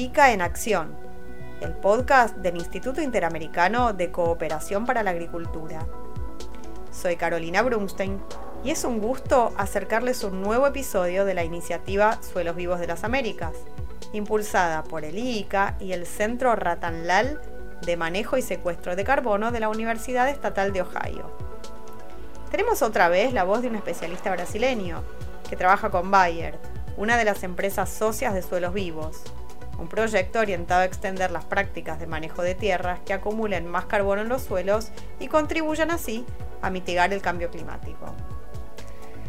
ICA en Acción, el podcast del Instituto Interamericano de Cooperación para la Agricultura. Soy Carolina Brunstein y es un gusto acercarles un nuevo episodio de la iniciativa Suelos Vivos de las Américas, impulsada por el ICA y el Centro Ratanlal de Manejo y Secuestro de Carbono de la Universidad Estatal de Ohio. Tenemos otra vez la voz de un especialista brasileño que trabaja con Bayer, una de las empresas socias de Suelos Vivos, un proyecto orientado a extender las prácticas de manejo de tierras que acumulen más carbono en los suelos y contribuyan así a mitigar el cambio climático.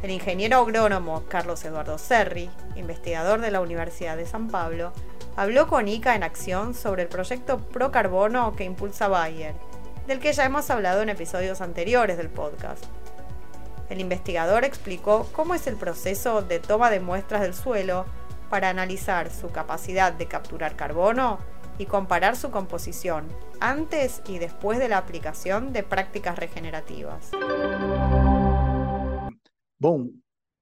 El ingeniero agrónomo Carlos Eduardo Serri, investigador de la Universidad de San Pablo, habló con ICA en acción sobre el proyecto Pro Carbono que impulsa Bayer, del que ya hemos hablado en episodios anteriores del podcast. El investigador explicó cómo es el proceso de toma de muestras del suelo para analizar su capacidad de capturar carbono y comparar su composición antes y después de la aplicación de prácticas regenerativas. Bom,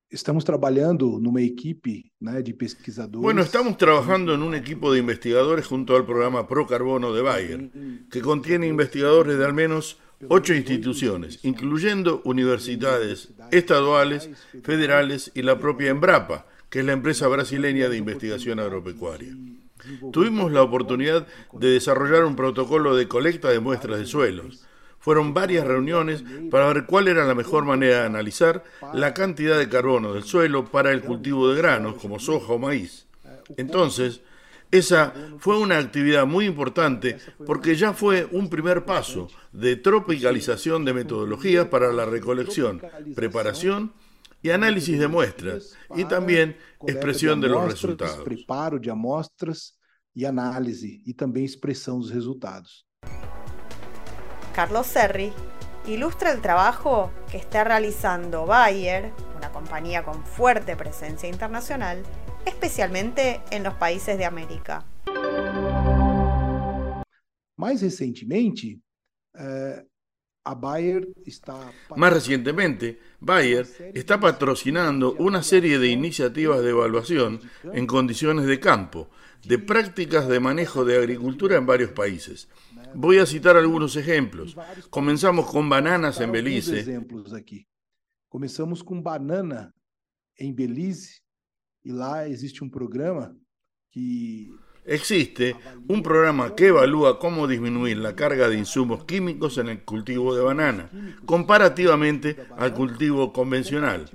estamos trabajando numa equipe de pesquisadores. Bueno, estamos trabajando en un equipo de investigadores junto al programa Pro Carbono de Bayer, que contiene investigadores de al menos ocho instituciones, incluyendo universidades estaduales, federales y la propia Embrapa, que es la empresa brasileña de investigación agropecuaria. Tuvimos la oportunidad de desarrollar un protocolo de colecta de muestras de suelos. Fueron varias reuniones para ver cuál era la mejor manera de analizar la cantidad de carbono del suelo para el cultivo de granos como soja o maíz. Entonces, esa fue una actividad muy importante porque ya fue un primer paso de tropicalización de metodologías para la recolección, preparación y análisis de muestras y también expresión de los resultados. Preparo de amostras y análisis y también expresión de los resultados. Carlos Serri ilustra el trabajo que está realizando Bayer, una compañía con fuerte presencia internacional, especialmente en los países de América. Más recientemente, eh, más recientemente, Bayer está patrocinando una serie de iniciativas de evaluación en condiciones de campo, de prácticas de manejo de agricultura en varios países. Voy a citar algunos ejemplos. Comenzamos con bananas en Belice. Comenzamos con banana en Belize y lá existe un programa que Existe un programa que evalúa cómo disminuir la carga de insumos químicos en el cultivo de banana, comparativamente al cultivo convencional.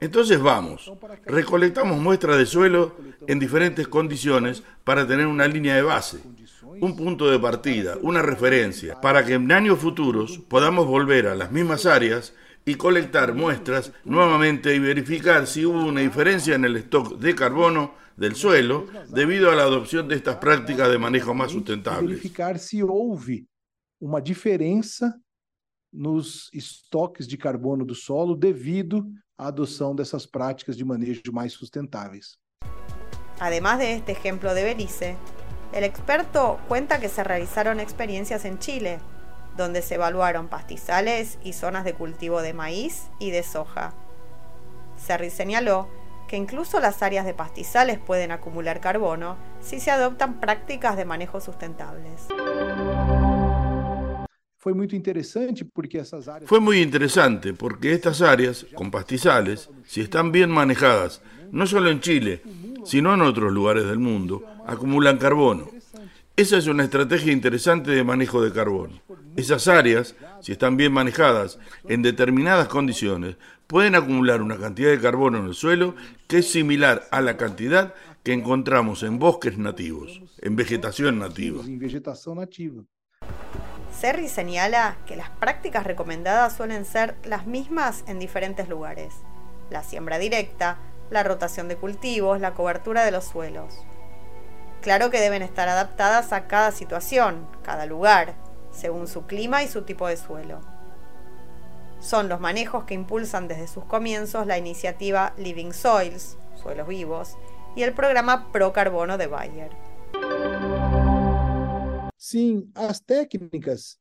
Entonces vamos, recolectamos muestras de suelo en diferentes condiciones para tener una línea de base, un punto de partida, una referencia, para que en años futuros podamos volver a las mismas áreas y colectar muestras nuevamente y verificar si hubo una diferencia en el stock de carbono del suelo debido a la adopción de estas prácticas de manejo más sustentables. Verificar si houve uma diferença nos estoques de carbono do solo devido à adoção dessas práticas de manejo mais sustentáveis. Además de este ejemplo de Belice, el experto cuenta que se realizaron experiencias en Chile, donde se evaluaron pastizales y zonas de cultivo de maíz y de soja. Serri señaló que incluso las áreas de pastizales pueden acumular carbono si se adoptan prácticas de manejo sustentables. Fue muy interesante porque Fue muy interesante porque estas áreas con pastizales, si están bien manejadas, no solo en Chile, sino en otros lugares del mundo, acumulan carbono. Esa es una estrategia interesante de manejo de carbono. Esas áreas, si están bien manejadas en determinadas condiciones, pueden acumular una cantidad de carbono en el suelo que es similar a la cantidad que encontramos en bosques nativos, en vegetación nativa. Serri señala que las prácticas recomendadas suelen ser las mismas en diferentes lugares. La siembra directa, la rotación de cultivos, la cobertura de los suelos. Claro que deben estar adaptadas a cada situación, cada lugar, según su clima y su tipo de suelo. Son los manejos que impulsan desde sus comienzos la iniciativa Living Soils, Suelos Vivos, y el programa Pro Carbono de Bayer. Sim, as técnicas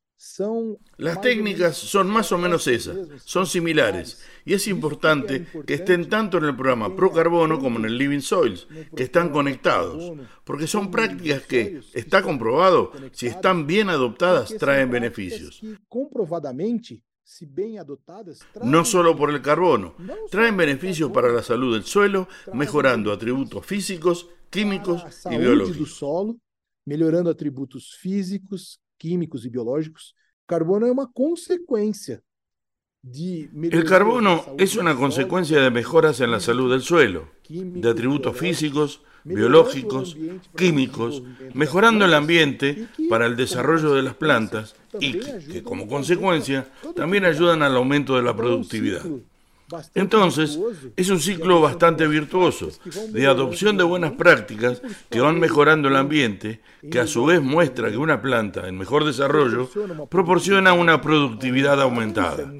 Las técnicas son más o menos esas, son similares, y es importante que estén tanto en el programa Pro Carbono como en el Living Soils, que están conectados, porque son prácticas que, está comprobado, si están bien adoptadas, traen beneficios. No solo por el carbono, traen beneficios para la salud del suelo, mejorando atributos físicos, químicos y biológicos. Mejorando atributos físicos, químicos y biológicos. Carbono es una consecuencia el carbono es una consecuencia de mejoras en la salud del suelo, de atributos físicos, biológicos, químicos, mejorando el ambiente para el desarrollo de las plantas y que como consecuencia también ayudan al aumento de la productividad. Entonces, es un ciclo bastante virtuoso de adopción de buenas prácticas que van mejorando el ambiente, que a su vez muestra que una planta en mejor desarrollo proporciona una productividad. aumentada.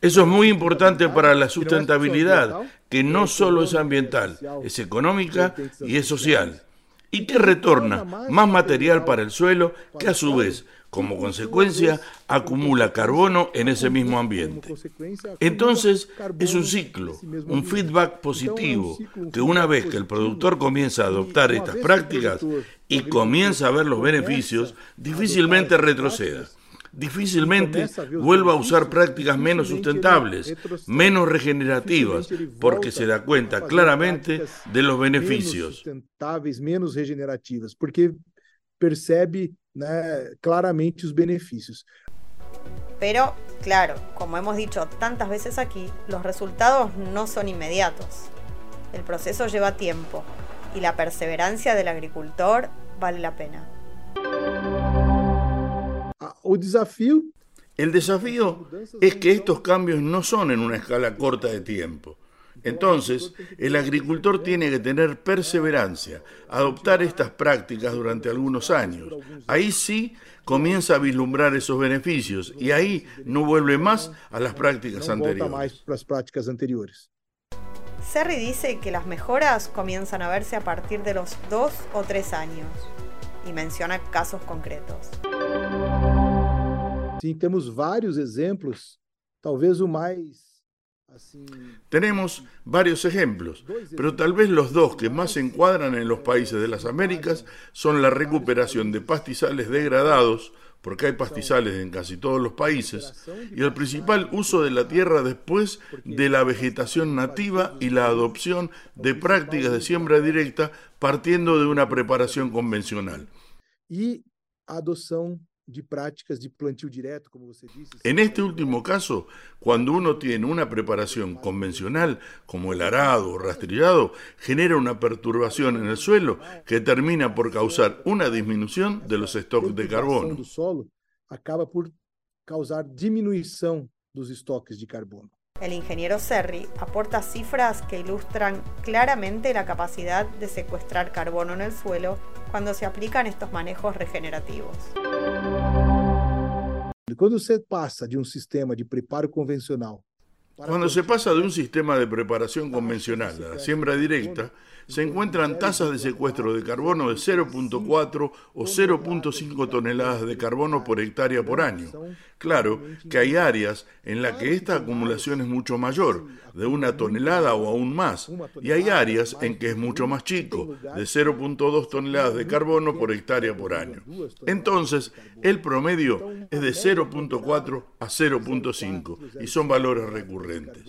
Eso es muy importante para la sustentabilidad, que no solo es ambiental, es económica y es social, y que retorna más material para el suelo que a su vez como consecuencia, acumula carbono en ese mismo ambiente. Entonces, es un ciclo, un feedback positivo, que una vez que el productor comienza a adoptar estas prácticas y comienza a ver los beneficios, difícilmente retroceda difícilmente vuelva a usar prácticas menos sustentables, menos regenerativas, porque se da cuenta claramente de los beneficios. menos regenerativas, porque percebe claramente los beneficios. Pero, claro, como hemos dicho tantas veces aquí, los resultados no son inmediatos. El proceso lleva tiempo y la perseverancia del agricultor vale la pena. El desafío el desafío es que estos cambios no son en una escala corta de tiempo. Entonces, el agricultor tiene que tener perseverancia, adoptar estas prácticas durante algunos años. Ahí sí comienza a vislumbrar esos beneficios y ahí no vuelve más a las prácticas anteriores. Serri dice que las mejoras comienzan a verse a partir de los dos o tres años y menciona casos concretos. Sí, tenemos varios ejemplos, talvez o más tenemos varios ejemplos, pero tal vez los dos que más se encuadran en los países de las Américas son la recuperación de pastizales degradados, porque hay pastizales en casi todos los países, y el principal uso de la tierra después de la vegetación nativa y la adopción de prácticas de siembra directa partiendo de una preparación convencional. Y adopción de prácticas de plantio directo, como você disse. En este último caso, cuando uno tiene una preparación convencional, como el arado o rastrillado, genera una perturbación en el suelo que termina por causar una disminución de los stocks de carbono. do solo acaba por causar diminuição dos estoques de carbono. El ingeniero Serri aporta cifras que ilustran claramente la capacidad de secuestrar carbono en el suelo cuando se aplican estos manejos regenerativos. Cuando se pasa de un sistema de preparo convencional cuando se pasa de un sistema de preparación convencional a la siembra directa, se encuentran tasas de secuestro de carbono de 0.4 o 0.5 toneladas de carbono por hectárea por año. Claro que hay áreas en las que esta acumulación es mucho mayor, de una tonelada o aún más, y hay áreas en que es mucho más chico, de 0.2 toneladas de carbono por hectárea por año. Entonces, el promedio es de 0.4 a 0.5 y son valores recurrentes.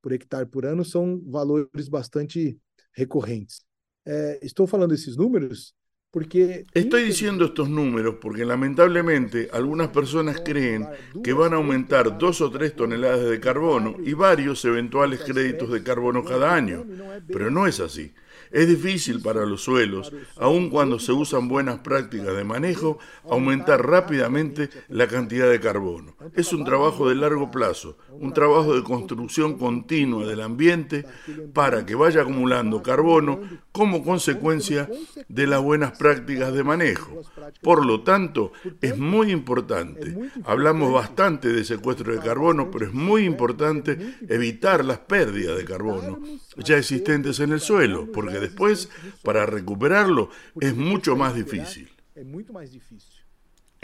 Por hectárea por año son valores bastante recorrentes. Eh, de esos números porque... Estoy diciendo estos números porque lamentablemente algunas personas creen que van a aumentar dos o tres toneladas de carbono y varios eventuales créditos de carbono cada año, pero no es así. Es difícil para los suelos, aun cuando se usan buenas prácticas de manejo, aumentar rápidamente la cantidad de carbono. Es un trabajo de largo plazo, un trabajo de construcción continua del ambiente para que vaya acumulando carbono como consecuencia de las buenas prácticas de manejo. Por lo tanto, es muy importante, hablamos bastante de secuestro de carbono, pero es muy importante evitar las pérdidas de carbono ya existentes en el suelo, porque después, para recuperarlo, es mucho más difícil.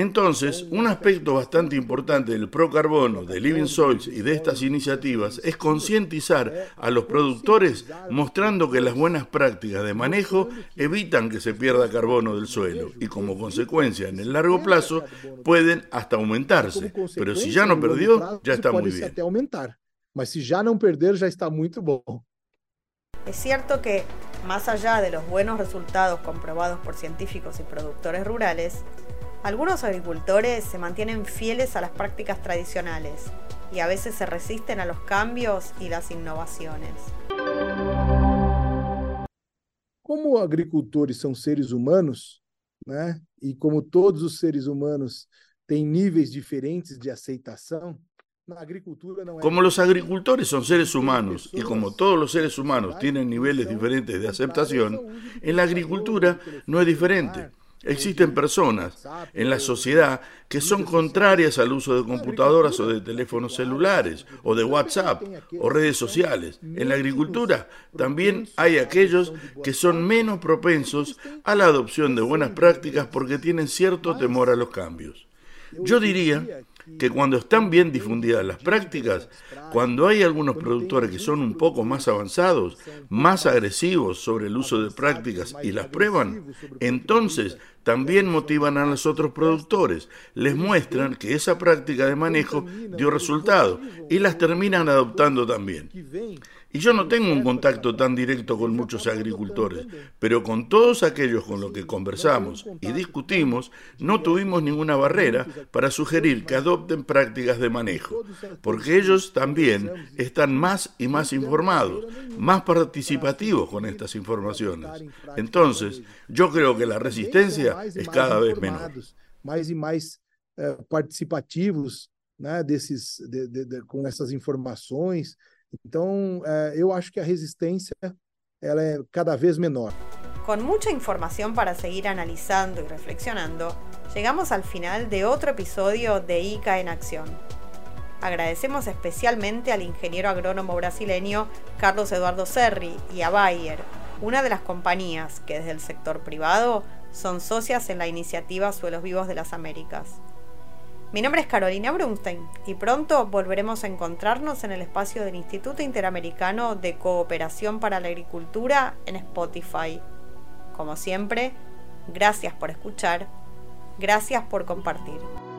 Entonces, un aspecto bastante importante del procarbono, de Living Soils y de estas iniciativas es concientizar a los productores mostrando que las buenas prácticas de manejo evitan que se pierda carbono del suelo y como consecuencia en el largo plazo pueden hasta aumentarse. Pero si ya no perdió, ya está muy bien. Mas si ya no perder, ya está muy bom. Es cierto que, más allá de los buenos resultados comprobados por científicos y productores rurales, algunos agricultores se mantienen fieles a las prácticas tradicionales y a veces se resisten a los cambios y las innovaciones. Como agricultores son seres humanos, y como todos los seres humanos tienen niveles diferentes de aceitación, como los agricultores son seres humanos y como todos los seres humanos tienen niveles diferentes de aceptación, en la agricultura no es diferente. Existen personas en la sociedad que son contrarias al uso de computadoras o de teléfonos celulares o de WhatsApp o redes sociales. En la agricultura también hay aquellos que son menos propensos a la adopción de buenas prácticas porque tienen cierto temor a los cambios. Yo diría que cuando están bien difundidas las prácticas, cuando hay algunos productores que son un poco más avanzados, más agresivos sobre el uso de prácticas y las prueban, entonces también motivan a los otros productores, les muestran que esa práctica de manejo dio resultado y las terminan adoptando también. Y yo no tengo un contacto tan directo con muchos agricultores, pero con todos aquellos con los que conversamos y discutimos, no tuvimos ninguna barrera para sugerir que adopten prácticas de manejo, porque ellos también están más y más informados, más participativos con estas informaciones. Entonces, yo creo que la resistencia es cada vez menor. Más y más eh, participativos con estas informaciones. Então, eu acho que a resistência ela é cada vez menor. Con mucha información para seguir analizando y reflexionando, llegamos al final de otro episodio de ICA en Acción. Agradecemos especialmente al ingeniero agrónomo brasileño Carlos Eduardo Serri y a Bayer, una de las compañías que desde el sector privado son socias en la iniciativa Suelos Vivos de las Américas. Mi nombre es Carolina Brunstein y pronto volveremos a encontrarnos en el espacio del Instituto Interamericano de Cooperación para la Agricultura en Spotify. Como siempre, gracias por escuchar, gracias por compartir.